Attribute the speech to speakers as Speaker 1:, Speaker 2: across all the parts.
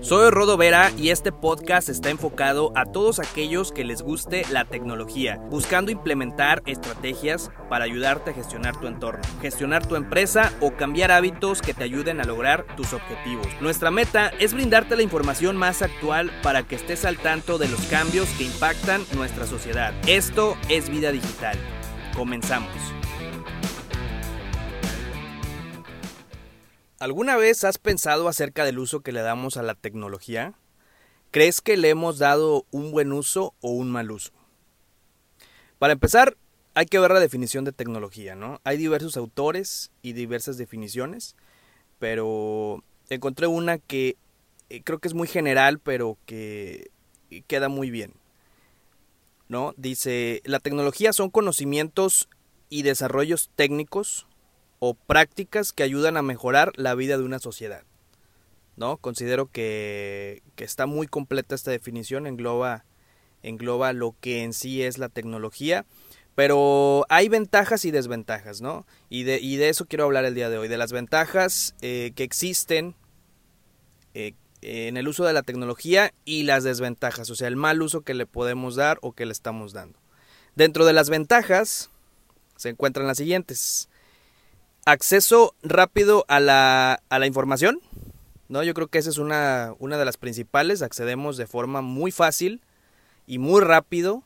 Speaker 1: Soy Rodo Vera y este podcast está enfocado a todos aquellos que les guste la tecnología, buscando implementar estrategias para ayudarte a gestionar tu entorno, gestionar tu empresa o cambiar hábitos que te ayuden a lograr tus objetivos. Nuestra meta es brindarte la información más actual para que estés al tanto de los cambios que impactan nuestra sociedad. Esto es Vida Digital. Comenzamos. ¿Alguna vez has pensado acerca del uso que le damos a la tecnología? ¿Crees que le hemos dado un buen uso o un mal uso? Para empezar, hay que ver la definición de tecnología, ¿no? Hay diversos autores y diversas definiciones, pero encontré una que eh, creo que es muy general, pero que queda muy bien. ¿No? Dice, la tecnología son conocimientos y desarrollos técnicos o prácticas que ayudan a mejorar la vida de una sociedad. ¿No? Considero que, está muy completa esta definición, engloba, engloba lo que en sí es la tecnología, pero hay ventajas y desventajas, ¿no? Y de, y de eso quiero hablar el día de hoy, de las ventajas eh, que existen eh, en el uso de la tecnología y las desventajas, o sea, el mal uso que le podemos dar o que le estamos dando. Dentro de las ventajas se encuentran las siguientes acceso rápido a la, a la información, ¿no? Yo creo que esa es una, una de las principales, accedemos de forma muy fácil y muy rápido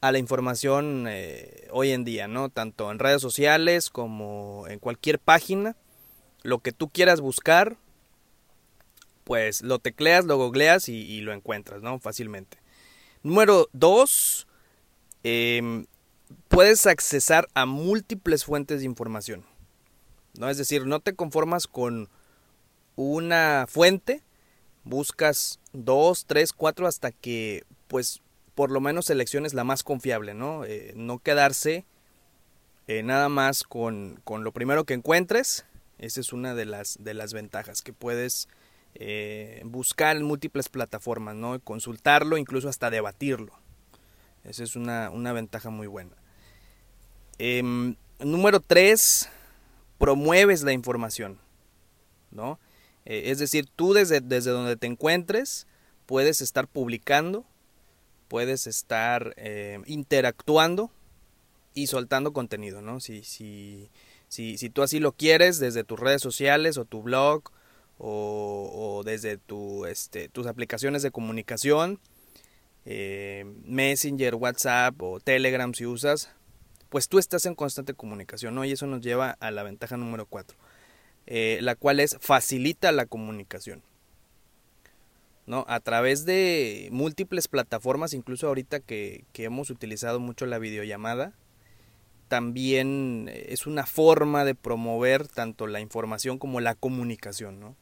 Speaker 1: a la información eh, hoy en día, ¿no? Tanto en redes sociales como en cualquier página, lo que tú quieras buscar, pues lo tecleas, lo googleas y, lo encuentras, ¿no? Fácilmente. Número dos, em, puedes accesar a múltiples fuentes de información. ¿No? Es decir, no te conformas con una fuente, buscas dos, tres, cuatro hasta que pues por lo menos selecciones la más confiable, ¿no? Eh, no quedarse eh, nada más con, lo primero que encuentres. Esa es una de las, de las ventajas que puedes eh, buscar en múltiples plataformas, ¿no? Consultarlo, incluso hasta debatirlo. Esa es una, una ventaja muy buena. Em, número tres, promueves la información, ¿no? Eh, es decir, tú desde, desde donde te encuentres puedes estar publicando, puedes estar eh, interactuando y soltando contenido, ¿no? Si, si, si, si, tú así lo quieres, desde tus redes sociales o tu blog o, desde este, tus aplicaciones de comunicación, eh, Messenger, WhatsApp o Telegram si usas, pues tú estás en constante comunicación, ¿no? Y eso nos lleva a la ventaja número 4, eh, la cual es facilita la comunicación. ¿no? A través de múltiples plataformas, incluso ahorita que, hemos utilizado mucho la videollamada, también es una forma de promover tanto la información como la comunicación, ¿no?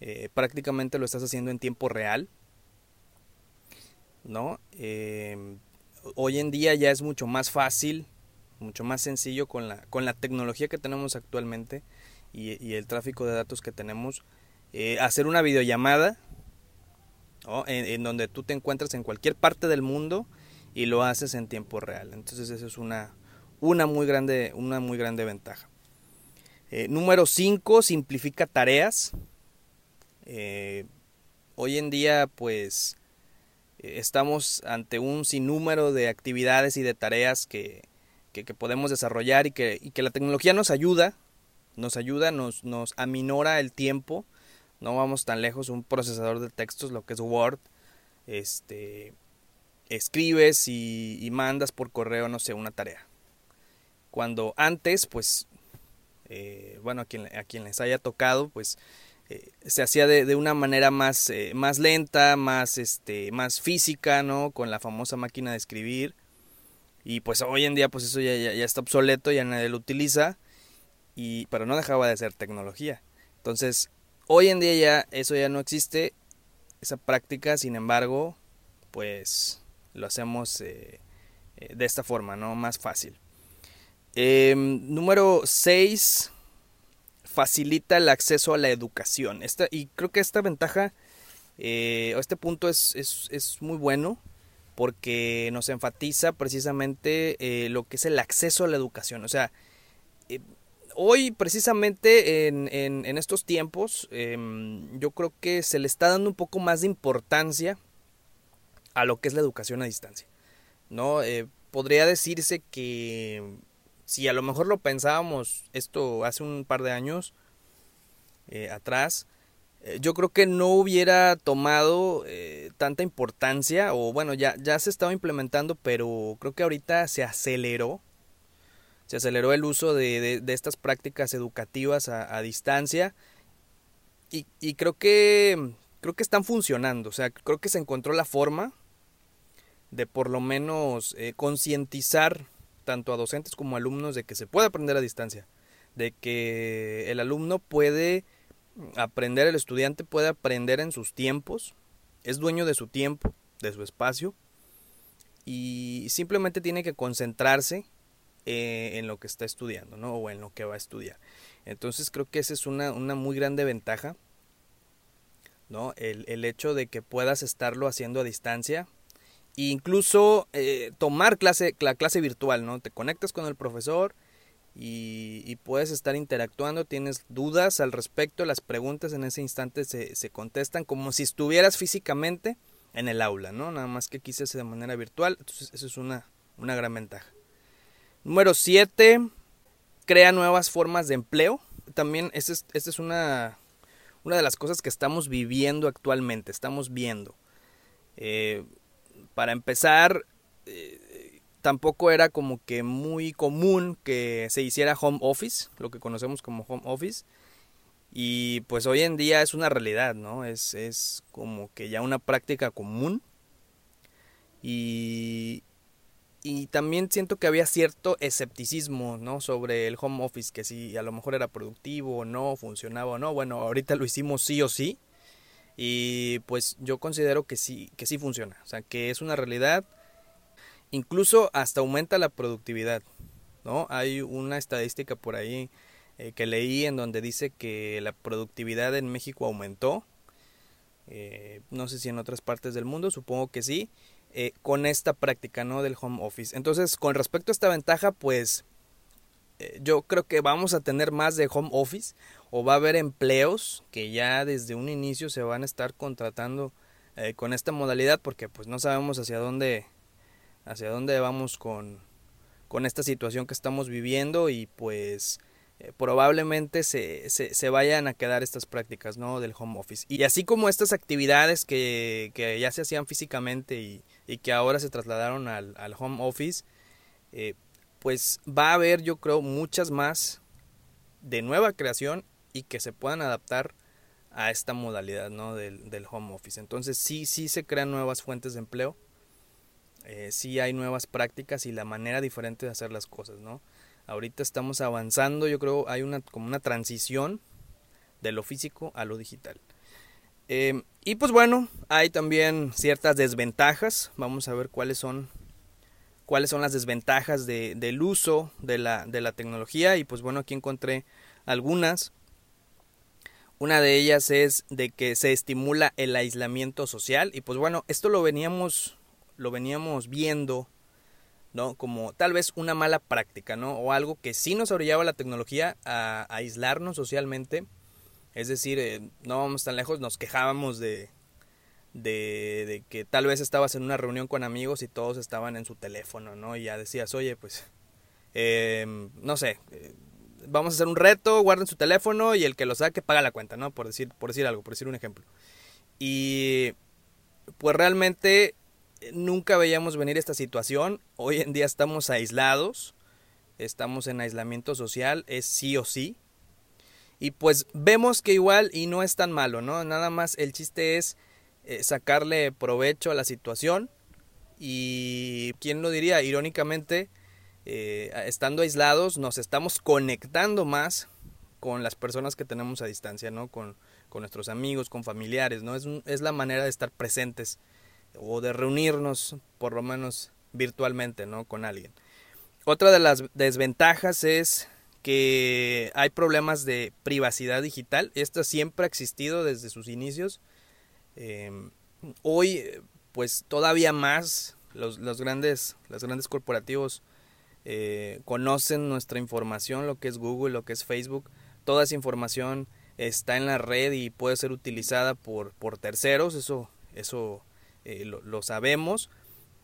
Speaker 1: Eh, prácticamente lo estás haciendo en tiempo real, ¿no? Eh, hoy en día ya es mucho más fácil mucho más sencillo con la, con la tecnología que tenemos actualmente y, el tráfico de datos que tenemos. Eh, hacer una videollamada en, donde tú te encuentras en cualquier parte del mundo y lo haces en tiempo real. Entonces eso es una, una, muy, grande, una muy grande ventaja. Eh, número 5, simplifica tareas. Eh, hoy en día pues estamos ante un sinnúmero de actividades y de tareas que, que, podemos desarrollar y que, y que, la tecnología nos ayuda, nos ayuda, nos, nos aminora el tiempo. No vamos tan lejos, un procesador de textos, lo que es Word, este, escribes y, mandas por correo, no sé, una tarea. Cuando antes, pues, eh, bueno, a quien, a quien les haya tocado, pues, eh, se hacía de, de, una manera más, eh, más lenta, más, este, más física, ¿no? Con la famosa máquina de escribir. Y pues hoy en día pues eso ya, ya, está obsoleto, ya nadie lo utiliza, y, pero no dejaba de ser tecnología. Entonces, hoy en día ya eso ya no existe, esa práctica, sin embargo, pues lo hacemos eh, eh, de esta forma, ¿no? Más fácil. Em, número 6, facilita el acceso a la educación. Esta, y creo que esta ventaja, eh, este punto es, es, es muy bueno porque nos enfatiza precisamente eh, lo que es el acceso a la educación. O sea, eh, hoy precisamente en, en, estos tiempos em, yo creo que se le está dando un poco más de importancia a lo que es la educación a distancia. ¿no? Eh, podría decirse que si a lo mejor lo pensábamos esto hace un par de años atrás, yo creo que no hubiera tomado tanta importancia, o bueno, ya, ya se estaba implementando, pero creo que ahorita se aceleró. Se aceleró el uso de, estas prácticas educativas a, distancia. Y, creo que creo que están funcionando. O sea creo que se encontró la forma de por lo menos eh, concientizar tanto a docentes como a alumnos de que se puede aprender a distancia de que el alumno puede aprender el estudiante puede aprender en sus tiempos es dueño de su tiempo de su espacio y simplemente tiene que concentrarse eh, en lo que está estudiando, ¿no? O en lo que va a estudiar. Entonces creo que esa es una, una muy grande ventaja, ¿no? El, el, hecho de que puedas estarlo haciendo a distancia. E incluso eh, tomar clase, la clase virtual, ¿no? Te conectas con el profesor y, puedes estar interactuando, tienes dudas al respecto, las preguntas en ese instante se, se contestan como si estuvieras físicamente en el aula, ¿no? Nada más que aquí de manera virtual, entonces eso es una, una gran ventaja. Número 7, crea nuevas formas de empleo. También esta es, es una, una de las cosas que estamos viviendo actualmente, estamos viendo. Eh, para empezar, eh, tampoco era como que muy común que se hiciera home office, lo que conocemos como home office. Y pues hoy en día es una realidad, ¿no? Es, es como que ya una práctica común. Y, y también siento que había cierto escepticismo, ¿no? Sobre el home office, que si a lo mejor era productivo o no, funcionaba o no. Bueno, ahorita lo hicimos sí o sí. Y pues yo considero que sí, que sí funciona. O sea, que es una realidad. Incluso hasta aumenta la productividad, ¿no? Hay una estadística por ahí eh, que leí en donde dice que la productividad en México aumentó. Eh, no sé si en otras partes del mundo, supongo que sí. Eh, con esta práctica ¿no? del home office. Entonces, con respecto a esta ventaja, pues yo creo que vamos a tener más de home office o va a haber empleos que ya desde un inicio se van a estar contratando con esta modalidad porque pues no sabemos hacia dónde hacia dónde vamos con, con esta situación que estamos viviendo y pues eh, probablemente se, se, vayan a quedar estas prácticas ¿no? del home office. Y así como estas actividades que, que ya se hacían físicamente y, y, que ahora se trasladaron al, al home office, eh, pues va a haber yo creo muchas más de nueva creación y que se puedan adaptar a esta modalidad ¿no? del, del home office. Entonces sí, sí se crean nuevas fuentes de empleo, eh, sí hay nuevas prácticas y la manera diferente de hacer las cosas, ¿no? Ahorita estamos avanzando, yo creo hay una como una transición de lo físico a lo digital. Em, y pues bueno, hay también ciertas desventajas. Vamos a ver cuáles son cuáles son las desventajas de, del uso de la, de la tecnología. Y pues bueno, aquí encontré algunas. Una de ellas es de que se estimula el aislamiento social. Y pues bueno, esto lo veníamos, lo veníamos viendo ¿no? Como tal vez una mala práctica, ¿no? O algo que sí nos orillaba la tecnología a, aislarnos socialmente. Es decir, eh, no vamos tan lejos, nos quejábamos de, de, que tal vez estabas en una reunión con amigos y todos estaban en su teléfono, ¿no? Y ya decías, oye, pues, em, no sé, eh, vamos a hacer un reto, guarden su teléfono y el que lo saque paga la cuenta, ¿no? Por decir, por decir algo, por decir un ejemplo. Y pues realmente nunca veíamos venir esta situación. Hoy en día estamos aislados, estamos en aislamiento social, es sí o sí. Y pues vemos que igual y no es tan malo, ¿no? Nada más el chiste es eh, sacarle provecho a la situación. Y quién lo diría, irónicamente, eh, estando aislados nos estamos conectando más con las personas que tenemos a distancia, ¿no? Con, con nuestros amigos, con familiares, ¿no? Es, es la manera de estar presentes o de reunirnos por lo menos virtualmente, ¿no? Con alguien. Otra de las desventajas es que hay problemas de privacidad digital. Esto siempre ha existido desde sus inicios. Em, hoy, pues todavía más, los, los, grandes, los grandes corporativos eh, conocen nuestra información, lo que es Google, lo que es Facebook. Toda esa información está en la red y puede ser utilizada por, por terceros, eso, eso eh, lo, sabemos.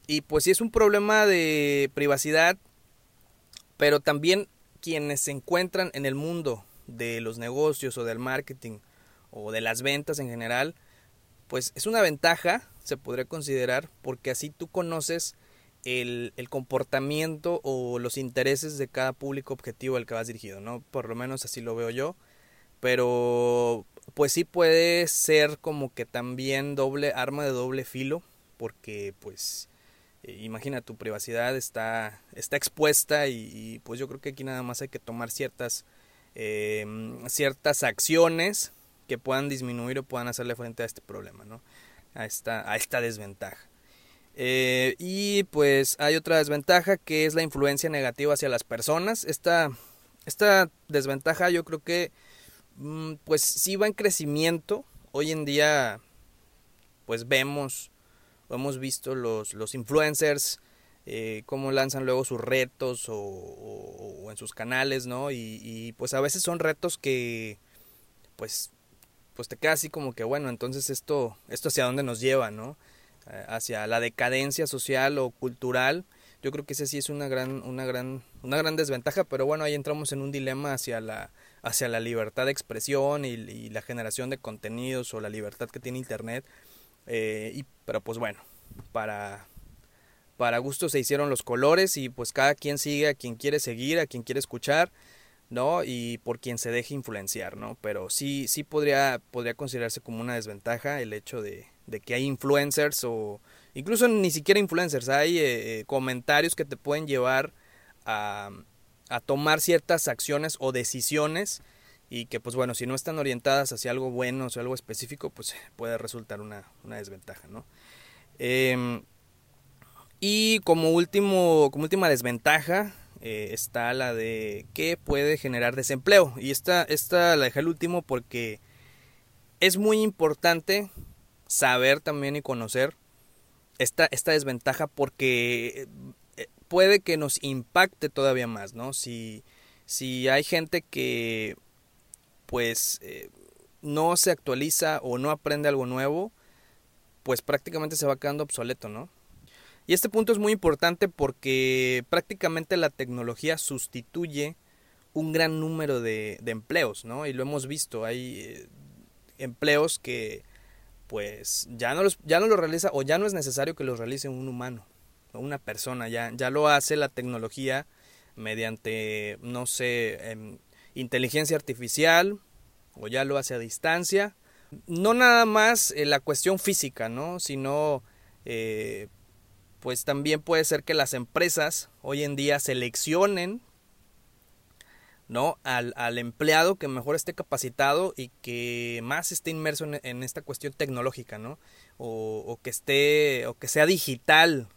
Speaker 1: Y pues sí es un problema de privacidad, pero también quienes se encuentran en el mundo de los negocios o del marketing o de las ventas en general, pues es una ventaja, se podría considerar, porque así tú conoces el, el, comportamiento o los intereses de cada público objetivo al que vas dirigido, ¿no? Por lo menos así lo veo yo. Pero pues sí puede ser como que también doble arma de doble filo, porque pues eh, imagina tu privacidad está, está expuesta y, pues yo creo que aquí nada más hay que tomar ciertas, eh, ciertas acciones que puedan disminuir o puedan hacerle frente a este problema, ¿no? A esta, a esta desventaja. Eh, y pues hay otra desventaja que es la influencia negativa hacia las personas. Esta, esta desventaja yo creo que pues sí va en crecimiento. Hoy en día pues vemos, hemos visto los, los influencers, eh, cómo lanzan luego sus retos o, o, en sus canales, ¿no? Y, y, pues a veces son retos que pues pues te queda así como que bueno, entonces esto, esto hacia dónde nos lleva, ¿no? Eh, hacia la decadencia social o cultural. Yo creo que ese sí es una gran, una gran, una gran desventaja, pero bueno, ahí entramos en un dilema hacia la, hacia la libertad de expresión y, la generación de contenidos o la libertad que tiene internet. Eh, y, pero pues bueno, para, para gusto se hicieron los colores y pues cada quien sigue a quien quiere seguir, a quien quiere escuchar, ¿no? Y por quien se deje influenciar, ¿no? Pero sí, sí podría, podría considerarse como una desventaja el hecho de, de que hay influencers o incluso ni siquiera influencers, hay eh, eh, comentarios que te pueden llevar a, a, tomar ciertas acciones o decisiones y que pues bueno, si no están orientadas hacia algo bueno o algo específico, pues puede resultar una, una desventaja, ¿no? Eh, y como, último, como última desventaja eh, está la de que puede generar desempleo. Y esta, esta la dejé al último porque es muy importante saber también y conocer esta, esta desventaja porque puede que nos impacte todavía más, ¿no? Si, si hay gente que pues eh, no se actualiza o no aprende algo nuevo, pues prácticamente se va quedando obsoleto, ¿no? Y este punto es muy importante porque prácticamente la tecnología sustituye un gran número de, de empleos, ¿no? Y lo hemos visto, hay eh, empleos que pues ya no los ya no lo realiza o ya no es necesario que los realice un humano una persona ya ya lo hace la tecnología mediante no sé em, inteligencia artificial o ya lo hace a distancia no nada más eh, la cuestión física no sino eh, pues también puede ser que las empresas hoy en día seleccionen ¿no? Al, al, empleado que mejor esté capacitado y que más esté inmerso en, esta cuestión tecnológica, ¿no? O, que esté, o que sea digital,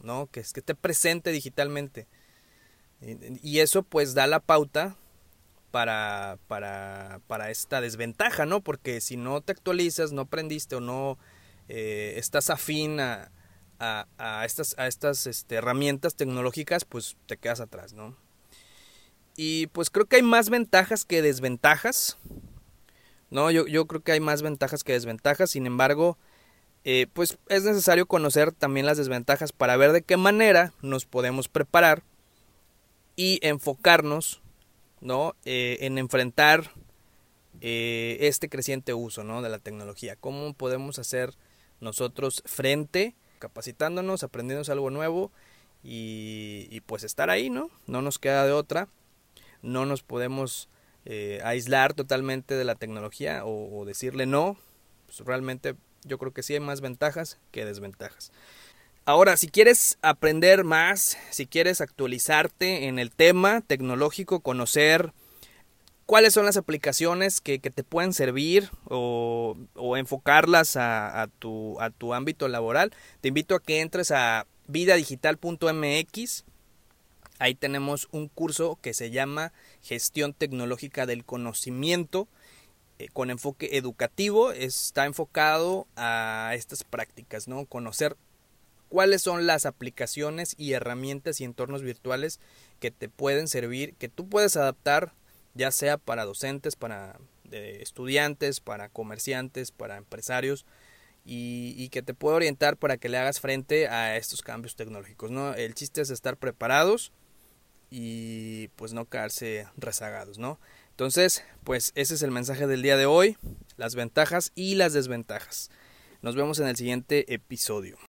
Speaker 1: ¿no? Que, que esté presente digitalmente. Y, y eso pues da la pauta para, para, para, esta desventaja, ¿no? Porque si no te actualizas, no aprendiste o no eh, estás afín a, a, a estas, a estas este, herramientas tecnológicas, pues te quedas atrás, ¿no? Y pues creo que hay más ventajas que desventajas. No, yo, yo creo que hay más ventajas que desventajas. Sin embargo, eh, pues es necesario conocer también las desventajas para ver de qué manera nos podemos preparar y enfocarnos ¿no? Eh, en enfrentar eh, este creciente uso ¿no? de la tecnología. ¿Cómo podemos hacer nosotros frente, capacitándonos, aprendiendo algo nuevo y, pues estar ahí, ¿no? No nos queda de otra no nos podemos eh, aislar totalmente de la tecnología o, o decirle no. Pues realmente yo creo que sí hay más ventajas que desventajas. Ahora, si quieres aprender más, si quieres actualizarte en el tema tecnológico, conocer cuáles son las aplicaciones que, que te pueden servir o, o enfocarlas a, a, tu, a tu ámbito laboral, te invito a que entres a vidadigital.mx Ahí tenemos un curso que se llama Gestión Tecnológica del Conocimiento con enfoque educativo. Está enfocado a estas prácticas, ¿no? Conocer cuáles son las aplicaciones y herramientas y entornos virtuales que te pueden servir, que tú puedes adaptar, ya sea para docentes, para estudiantes, para comerciantes, para empresarios, y, que te puede orientar para que le hagas frente a estos cambios tecnológicos. ¿no? El chiste es estar preparados y pues no quedarse rezagados, ¿no? Entonces, pues ese es el mensaje del día de hoy, las ventajas y las desventajas. Nos vemos en el siguiente episodio.